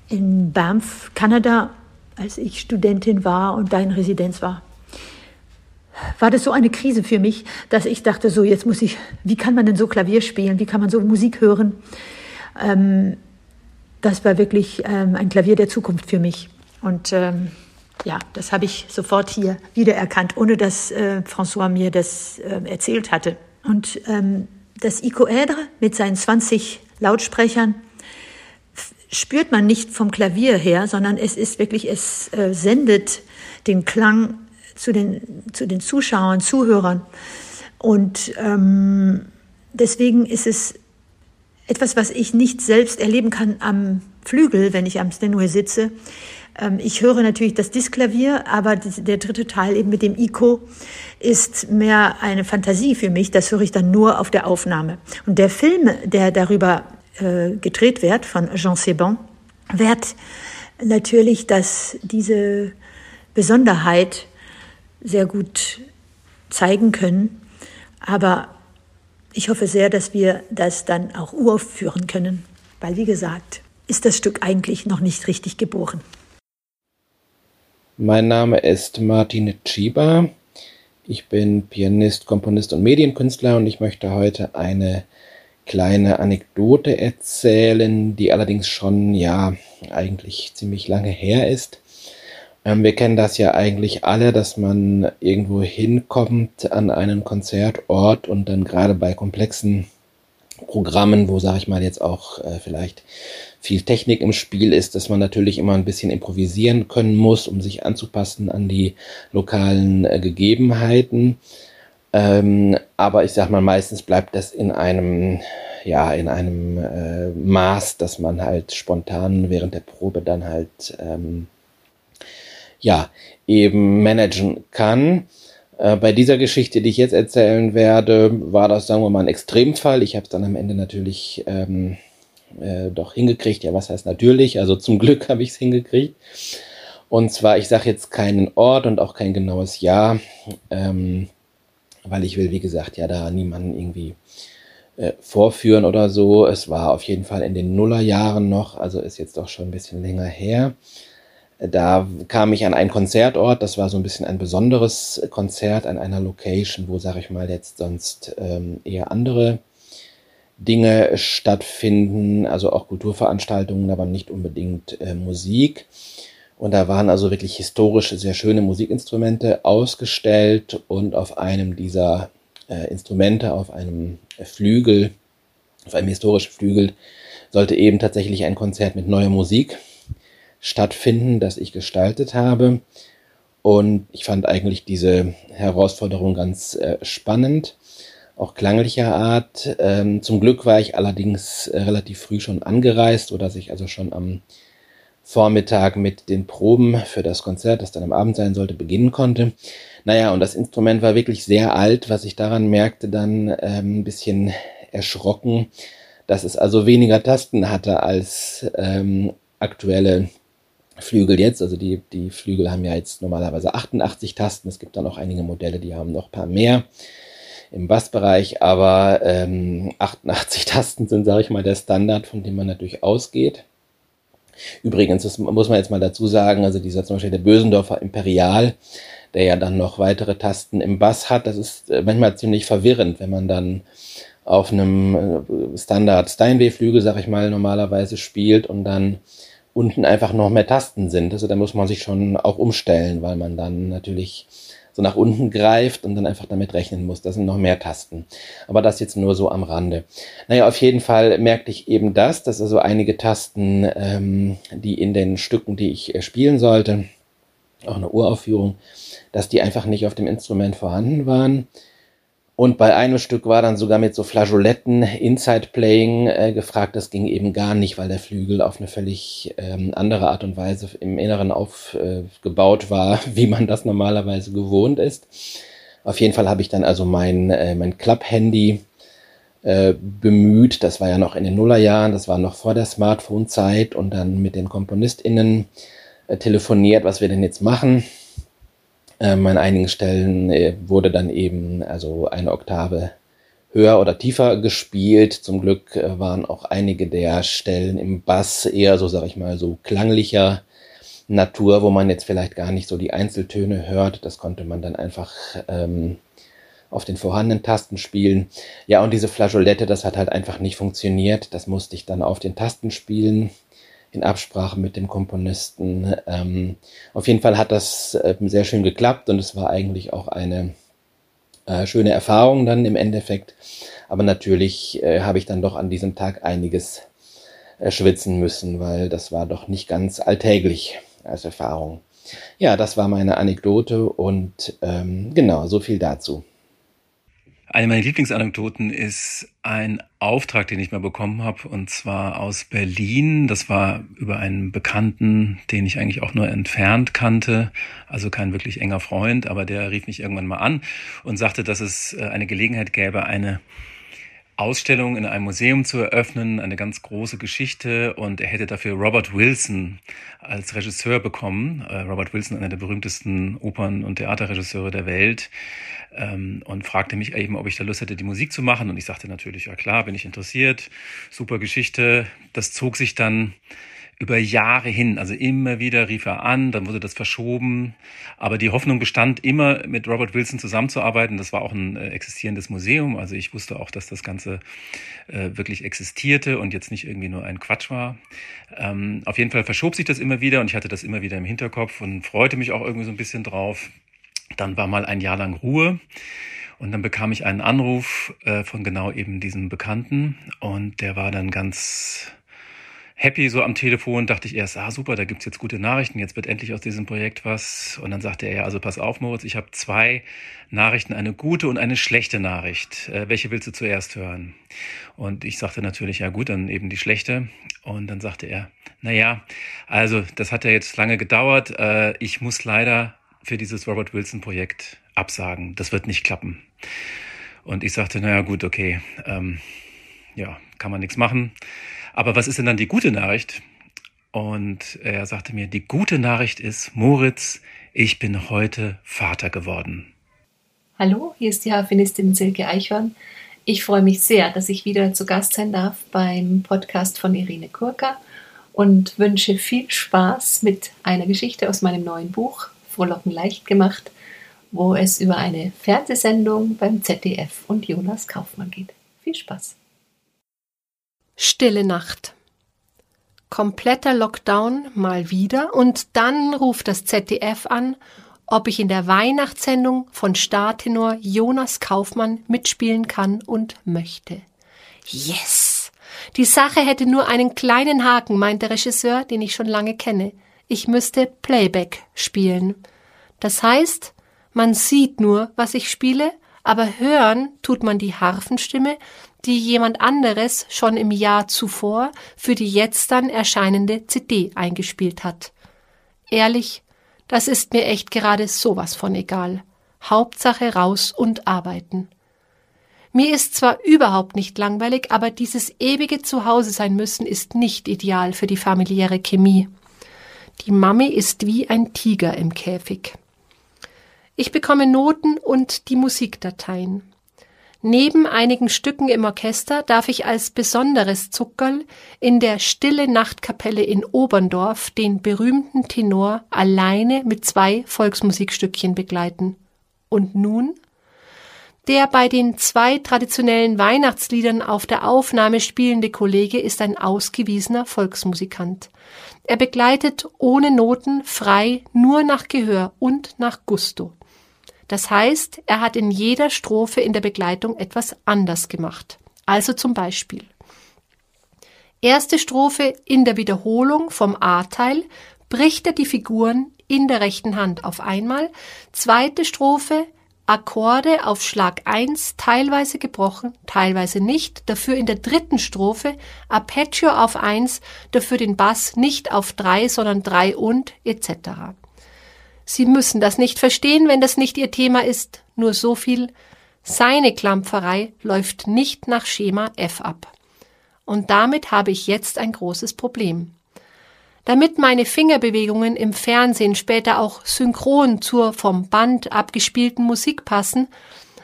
in Banff, Kanada, als ich Studentin war und da in Residenz war. War das so eine Krise für mich, dass ich dachte, so jetzt muss ich, wie kann man denn so Klavier spielen, wie kann man so Musik hören? Ähm, das war wirklich ähm, ein Klavier der Zukunft für mich. Und ähm, ja, das habe ich sofort hier wiedererkannt, ohne dass äh, François mir das äh, erzählt hatte. Und ähm, das Icoedre mit seinen 20 Lautsprechern spürt man nicht vom Klavier her, sondern es ist wirklich, es äh, sendet den Klang zu den, zu den Zuschauern, Zuhörern. Und ähm, deswegen ist es etwas, was ich nicht selbst erleben kann am Flügel, wenn ich am Stenway sitze. Ähm, ich höre natürlich das Disklavier, aber der dritte Teil eben mit dem Ico ist mehr eine Fantasie für mich. Das höre ich dann nur auf der Aufnahme. Und der Film, der darüber äh, gedreht wird von Jean Seban, wird natürlich dass diese Besonderheit sehr gut zeigen können. Aber ich hoffe sehr, dass wir das dann auch uraufführen können, weil, wie gesagt, ist das Stück eigentlich noch nicht richtig geboren. Mein Name ist Martin Chiba. Ich bin Pianist, Komponist und Medienkünstler und ich möchte heute eine kleine Anekdote erzählen, die allerdings schon, ja, eigentlich ziemlich lange her ist. Ähm, wir kennen das ja eigentlich alle, dass man irgendwo hinkommt an einen Konzertort und dann gerade bei komplexen Programmen, wo, sage ich mal, jetzt auch äh, vielleicht viel Technik im Spiel ist, dass man natürlich immer ein bisschen improvisieren können muss, um sich anzupassen an die lokalen äh, Gegebenheiten. Ähm, aber ich sag mal, meistens bleibt das in einem, ja, in einem äh, Maß, dass man halt spontan während der Probe dann halt, ähm, ja, eben managen kann. Äh, bei dieser Geschichte, die ich jetzt erzählen werde, war das, sagen wir mal, ein Extremfall. Ich habe es dann am Ende natürlich ähm, äh, doch hingekriegt. Ja, was heißt natürlich? Also zum Glück habe ich es hingekriegt. Und zwar, ich sage jetzt keinen Ort und auch kein genaues Jahr. Ähm, weil ich will, wie gesagt, ja da niemanden irgendwie äh, vorführen oder so. Es war auf jeden Fall in den Nullerjahren noch, also ist jetzt doch schon ein bisschen länger her. Da kam ich an einen Konzertort, das war so ein bisschen ein besonderes Konzert an einer Location, wo, sage ich mal, jetzt sonst ähm, eher andere Dinge stattfinden, also auch Kulturveranstaltungen, aber nicht unbedingt äh, Musik. Und da waren also wirklich historisch sehr schöne Musikinstrumente ausgestellt und auf einem dieser äh, Instrumente, auf einem Flügel, auf einem historischen Flügel, sollte eben tatsächlich ein Konzert mit neuer Musik stattfinden, das ich gestaltet habe. Und ich fand eigentlich diese Herausforderung ganz äh, spannend, auch klanglicher Art. Ähm, zum Glück war ich allerdings äh, relativ früh schon angereist, oder dass ich also schon am Vormittag mit den Proben für das Konzert, das dann am Abend sein sollte, beginnen konnte. Naja, und das Instrument war wirklich sehr alt, was ich daran merkte, dann ähm, ein bisschen erschrocken, dass es also weniger Tasten hatte als ähm, aktuelle Flügel jetzt. Also die, die Flügel haben ja jetzt normalerweise 88 Tasten. Es gibt dann auch einige Modelle, die haben noch ein paar mehr im Bassbereich, aber ähm, 88 Tasten sind, sage ich mal, der Standard, von dem man natürlich ausgeht. Übrigens, das muss man jetzt mal dazu sagen, also dieser zum Beispiel der Bösendorfer Imperial, der ja dann noch weitere Tasten im Bass hat, das ist äh, manchmal ziemlich verwirrend, wenn man dann auf einem äh, Standard Steinway-Flügel, sag ich mal, normalerweise spielt und dann unten einfach noch mehr Tasten sind. Also da muss man sich schon auch umstellen, weil man dann natürlich so nach unten greift und dann einfach damit rechnen muss. Das sind noch mehr Tasten. Aber das jetzt nur so am Rande. Naja, auf jeden Fall merkte ich eben das, dass also einige Tasten, ähm, die in den Stücken, die ich äh, spielen sollte, auch eine Uraufführung, dass die einfach nicht auf dem Instrument vorhanden waren. Und bei einem Stück war dann sogar mit so Flageoletten Inside Playing äh, gefragt. Das ging eben gar nicht, weil der Flügel auf eine völlig ähm, andere Art und Weise im Inneren aufgebaut äh, war, wie man das normalerweise gewohnt ist. Auf jeden Fall habe ich dann also mein, äh, mein Club-Handy äh, bemüht. Das war ja noch in den Nullerjahren, das war noch vor der Smartphone-Zeit und dann mit den KomponistInnen äh, telefoniert, was wir denn jetzt machen Ähm, an einigen Stellen äh, wurde dann eben also eine Oktave höher oder tiefer gespielt. Zum Glück äh, waren auch einige der Stellen im Bass eher so, sag ich mal, so klanglicher Natur, wo man jetzt vielleicht gar nicht so die Einzeltöne hört. Das konnte man dann einfach ähm, auf den vorhandenen Tasten spielen. Ja, und diese Flageolette, das hat halt einfach nicht funktioniert. Das musste ich dann auf den Tasten spielen, in Absprache mit dem Komponisten. Ähm, auf jeden Fall hat das äh, sehr schön geklappt und es war eigentlich auch eine äh, schöne Erfahrung dann im Endeffekt. Aber natürlich äh, habe ich dann doch an diesem Tag einiges äh, schwitzen müssen, weil das war doch nicht ganz alltäglich als Erfahrung. Ja, das war meine Anekdote und ähm, genau, so viel dazu. Eine meiner Lieblingsanekdoten ist ein Auftrag, den ich mal bekommen habe, und zwar aus Berlin. Das war über einen Bekannten, den ich eigentlich auch nur entfernt kannte, also kein wirklich enger Freund, aber der rief mich irgendwann mal an und sagte, dass es äh, eine Gelegenheit gäbe, eine Ausstellung in einem Museum zu eröffnen, eine ganz große Geschichte und er hätte dafür Robert Wilson als Regisseur bekommen. Äh, Robert Wilson, einer der berühmtesten Opern- und Theaterregisseure der Welt ähm, und fragte mich eben, ob ich da Lust hätte, die Musik zu machen und ich sagte natürlich, ja klar, bin ich interessiert, super Geschichte. Das zog sich dann über Jahre hin. Also immer wieder rief er an, dann wurde das verschoben. Aber die Hoffnung bestand immer, mit Robert Wilson zusammenzuarbeiten. Das war auch ein äh, existierendes Museum. Also ich wusste auch, dass das Ganze äh, wirklich existierte und jetzt nicht irgendwie nur ein Quatsch war. Ähm, auf jeden Fall verschob sich das immer wieder und ich hatte das immer wieder im Hinterkopf und freute mich auch irgendwie so ein bisschen drauf. Dann war mal ein Jahr lang Ruhe. Und dann bekam ich einen Anruf äh, von genau eben diesem Bekannten und der war dann ganz happy so am Telefon, dachte ich erst, ah super, da gibt's jetzt gute Nachrichten, jetzt wird endlich aus diesem Projekt was. Und dann sagte er, ja, also pass auf, Moritz, ich habe zwei Nachrichten, eine gute und eine schlechte Nachricht. Äh, welche willst du zuerst hören? Und ich sagte natürlich, ja gut, dann eben die schlechte. Und dann sagte er, na ja, also das hat ja jetzt lange gedauert. Äh, ich muss leider für dieses Robert Wilson Projekt absagen. Das wird nicht klappen. Und ich sagte, naja gut, okay, ähm, ja, kann man nichts machen. Aber was ist denn dann die gute Nachricht? Und er sagte mir, die gute Nachricht ist, Moritz, ich bin heute Vater geworden. Hallo, hier ist die Harfenistin Silke Eichhorn. Ich freue mich sehr, dass ich wieder zu Gast sein darf beim Podcast von Irene Kurka und wünsche viel Spaß mit einer Geschichte aus meinem neuen Buch, Frohlocken leicht gemacht, wo es über eine Fernsehsendung beim ZDF und Jonas Kaufmann geht. Viel Spaß! Stille Nacht. Kompletter Lockdown mal wieder und dann ruft das ZDF an, ob ich in der Weihnachtssendung von Startenor Jonas Kaufmann mitspielen kann und möchte. Yes! Die Sache hätte nur einen kleinen Haken, meint der Regisseur, den ich schon lange kenne. Ich müsste Playback spielen. Das heißt, man sieht nur, was ich spiele, aber hören tut man die Harfenstimme die jemand anderes schon im Jahr zuvor für die jetzt dann erscheinende CD eingespielt hat. Ehrlich, das ist mir echt gerade sowas von egal. Hauptsache raus und arbeiten. Mir ist zwar überhaupt nicht langweilig, aber dieses ewige Zuhause sein müssen ist nicht ideal für die familiäre Chemie. Die Mami ist wie ein Tiger im Käfig. Ich bekomme Noten und die Musikdateien. Neben einigen Stücken im Orchester darf ich als besonderes Zuckerl in der Stille Nachtkapelle in Oberndorf den berühmten Tenor alleine mit zwei Volksmusikstückchen begleiten. Und nun? Der bei den zwei traditionellen Weihnachtsliedern auf der Aufnahme spielende Kollege ist ein ausgewiesener Volksmusikant. Er begleitet ohne Noten frei nur nach Gehör und nach Gusto. Das heißt, er hat in jeder Strophe in der Begleitung etwas anders gemacht. Also zum Beispiel Erste Strophe in der Wiederholung vom A-Teil bricht er die Figuren in der rechten Hand auf einmal. Zweite Strophe Akkorde auf Schlag 1 teilweise gebrochen, teilweise nicht, dafür in der dritten Strophe Arpeggio auf 1, dafür den Bass nicht auf 3, sondern 3 und etc. Sie müssen das nicht verstehen, wenn das nicht Ihr Thema ist. Nur so viel. Seine Klampferei läuft nicht nach Schema F ab. Und damit habe ich jetzt ein großes Problem. Damit meine Fingerbewegungen im Fernsehen später auch synchron zur vom Band abgespielten Musik passen,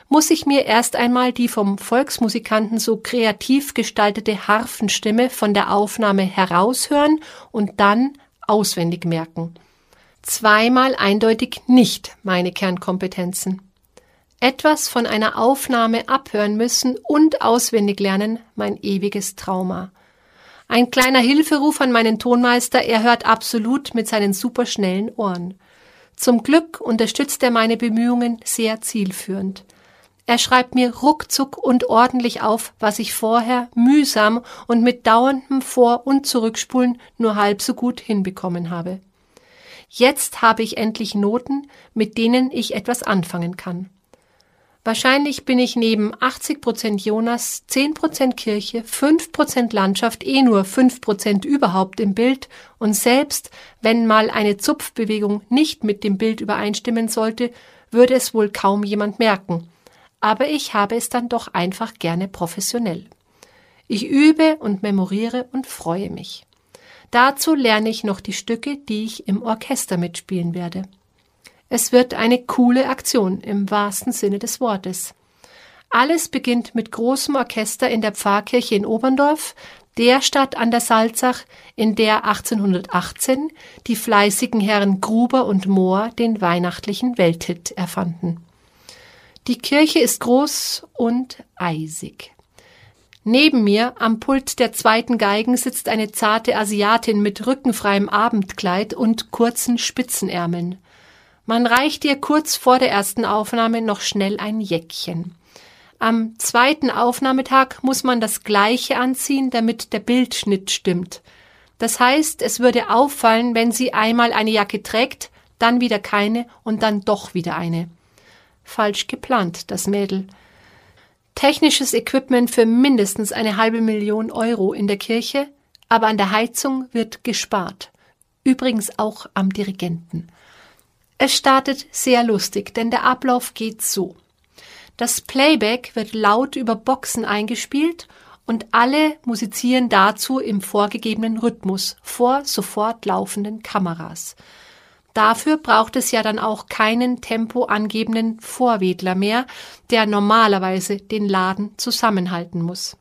muss ich mir erst einmal die vom Volksmusikanten so kreativ gestaltete Harfenstimme von der Aufnahme heraushören und dann auswendig merken. Zweimal eindeutig nicht meine Kernkompetenzen. Etwas von einer Aufnahme abhören müssen und auswendig lernen, mein ewiges Trauma. Ein kleiner Hilferuf an meinen Tonmeister, er hört absolut mit seinen superschnellen Ohren. Zum Glück unterstützt er meine Bemühungen sehr zielführend. Er schreibt mir ruckzuck und ordentlich auf, was ich vorher mühsam und mit dauerndem Vor- und Zurückspulen nur halb so gut hinbekommen habe. Jetzt habe ich endlich Noten, mit denen ich etwas anfangen kann. Wahrscheinlich bin ich neben 80 Prozent Jonas, 10 Prozent Kirche, 5 Prozent Landschaft, eh nur 5 Prozent überhaupt im Bild und selbst wenn mal eine Zupfbewegung nicht mit dem Bild übereinstimmen sollte, würde es wohl kaum jemand merken. Aber ich habe es dann doch einfach gerne professionell. Ich übe und memoriere und freue mich. Dazu lerne ich noch die Stücke, die ich im Orchester mitspielen werde. Es wird eine coole Aktion im wahrsten Sinne des Wortes. Alles beginnt mit großem Orchester in der Pfarrkirche in Oberndorf, der Stadt an der Salzach, in der 1818 die fleißigen Herren Gruber und Mohr den weihnachtlichen Welthit erfanden. Die Kirche ist groß und eisig. Neben mir am Pult der zweiten Geigen sitzt eine zarte Asiatin mit rückenfreiem Abendkleid und kurzen Spitzenärmeln. Man reicht ihr kurz vor der ersten Aufnahme noch schnell ein Jäckchen. Am zweiten Aufnahmetag muss man das gleiche anziehen, damit der Bildschnitt stimmt. Das heißt, es würde auffallen, wenn sie einmal eine Jacke trägt, dann wieder keine und dann doch wieder eine. Falsch geplant, das Mädel. Technisches Equipment für mindestens eine halbe Million Euro in der Kirche, aber an der Heizung wird gespart. Übrigens auch am Dirigenten. Es startet sehr lustig, denn der Ablauf geht so. Das Playback wird laut über Boxen eingespielt und alle musizieren dazu im vorgegebenen Rhythmus vor sofort laufenden Kameras. Dafür braucht es ja dann auch keinen tempoangebenden Vorwedler mehr, der normalerweise den Laden zusammenhalten muss.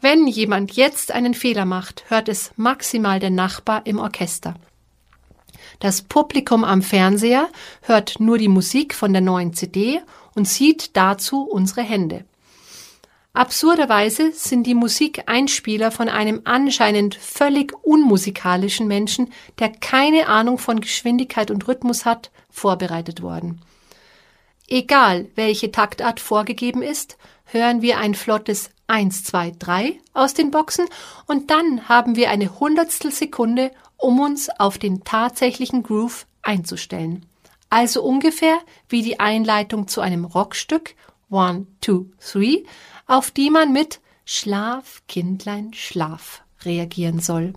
Wenn jemand jetzt einen Fehler macht, hört es maximal der Nachbar im Orchester. Das Publikum am Fernseher hört nur die Musik von der neuen CD und sieht dazu unsere Hände. Absurderweise sind die Musikeinspieler von einem anscheinend völlig unmusikalischen Menschen, der keine Ahnung von Geschwindigkeit und Rhythmus hat, vorbereitet worden. Egal, welche Taktart vorgegeben ist, hören wir ein flottes 1, 2, 3 aus den Boxen und dann haben wir eine Hundertstel Sekunde, um uns auf den tatsächlichen Groove einzustellen. Also ungefähr wie die Einleitung zu einem Rockstück One, Two, Three, auf die man mit Schlaf, Kindlein, Schlaf reagieren soll.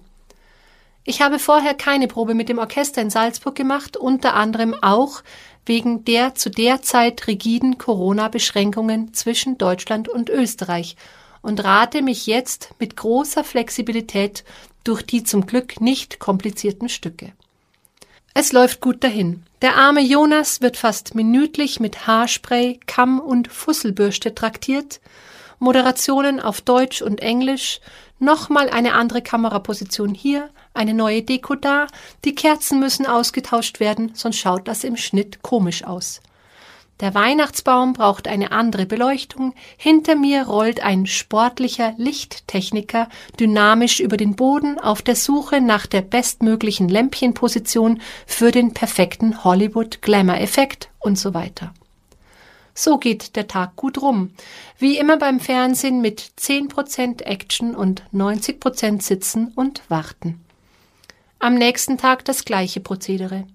Ich habe vorher keine Probe mit dem Orchester in Salzburg gemacht, unter anderem auch wegen der zu der Zeit rigiden Corona-Beschränkungen zwischen Deutschland und Österreich und rate mich jetzt mit großer Flexibilität durch die zum Glück nicht komplizierten Stücke. Es läuft gut dahin. Der arme Jonas wird fast minütlich mit Haarspray, Kamm und Fusselbürste traktiert, Moderationen auf Deutsch und Englisch, nochmal eine andere Kameraposition hier, eine neue Deko da, die Kerzen müssen ausgetauscht werden, sonst schaut das im Schnitt komisch aus. Der Weihnachtsbaum braucht eine andere Beleuchtung. Hinter mir rollt ein sportlicher Lichttechniker dynamisch über den Boden auf der Suche nach der bestmöglichen Lämpchenposition für den perfekten Hollywood Glamour Effekt und so weiter. So geht der Tag gut rum. Wie immer beim Fernsehen mit 10% Action und 90% Sitzen und Warten. Am nächsten Tag das gleiche Prozedere.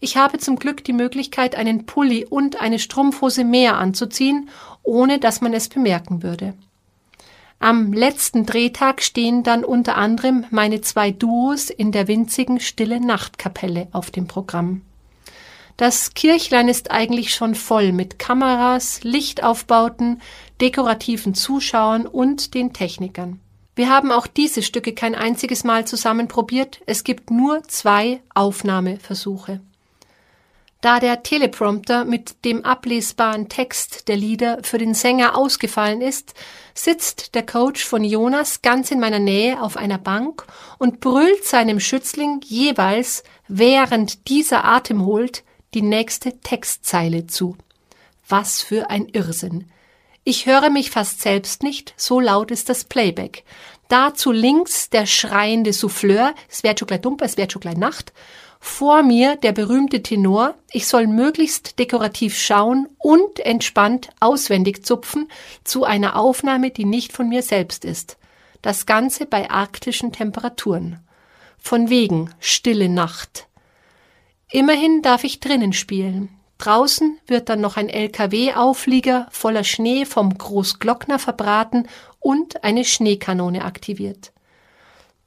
Ich habe zum Glück die Möglichkeit, einen Pulli und eine Strumpfhose mehr anzuziehen, ohne dass man es bemerken würde. Am letzten Drehtag stehen dann unter anderem meine zwei Duos in der winzigen Stille Nachtkapelle auf dem Programm. Das Kirchlein ist eigentlich schon voll mit Kameras, Lichtaufbauten, dekorativen Zuschauern und den Technikern. Wir haben auch diese Stücke kein einziges Mal zusammen probiert. Es gibt nur zwei Aufnahmeversuche. Da der Teleprompter mit dem ablesbaren Text der Lieder für den Sänger ausgefallen ist, sitzt der Coach von Jonas ganz in meiner Nähe auf einer Bank und brüllt seinem Schützling jeweils, während dieser Atem holt, die nächste Textzeile zu. Was für ein Irrsinn. Ich höre mich fast selbst nicht, so laut ist das Playback. Dazu links der schreiende Souffleur, es wird schon gleich dumper, es wird schon gleich Nacht. Vor mir der berühmte Tenor, ich soll möglichst dekorativ schauen und entspannt auswendig zupfen zu einer Aufnahme, die nicht von mir selbst ist. Das Ganze bei arktischen Temperaturen. Von wegen stille Nacht. Immerhin darf ich drinnen spielen. Draußen wird dann noch ein LKW-Auflieger voller Schnee vom Großglockner verbraten und eine Schneekanone aktiviert.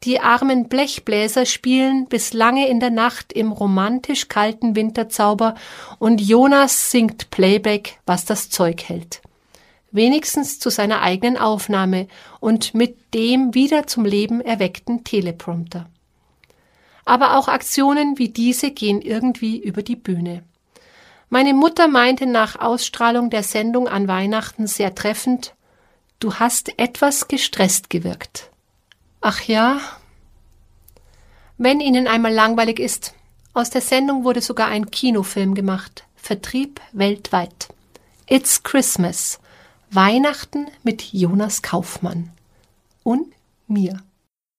Die armen Blechbläser spielen bis lange in der Nacht im romantisch kalten Winterzauber und Jonas singt Playback, was das Zeug hält. Wenigstens zu seiner eigenen Aufnahme und mit dem wieder zum Leben erweckten Teleprompter. Aber auch Aktionen wie diese gehen irgendwie über die Bühne. Meine Mutter meinte nach Ausstrahlung der Sendung an Weihnachten sehr treffend, du hast etwas gestresst gewirkt. Ach ja? Wenn Ihnen einmal langweilig ist, aus der Sendung wurde sogar ein Kinofilm gemacht, Vertrieb weltweit. It's Christmas, Weihnachten mit Jonas Kaufmann und mir.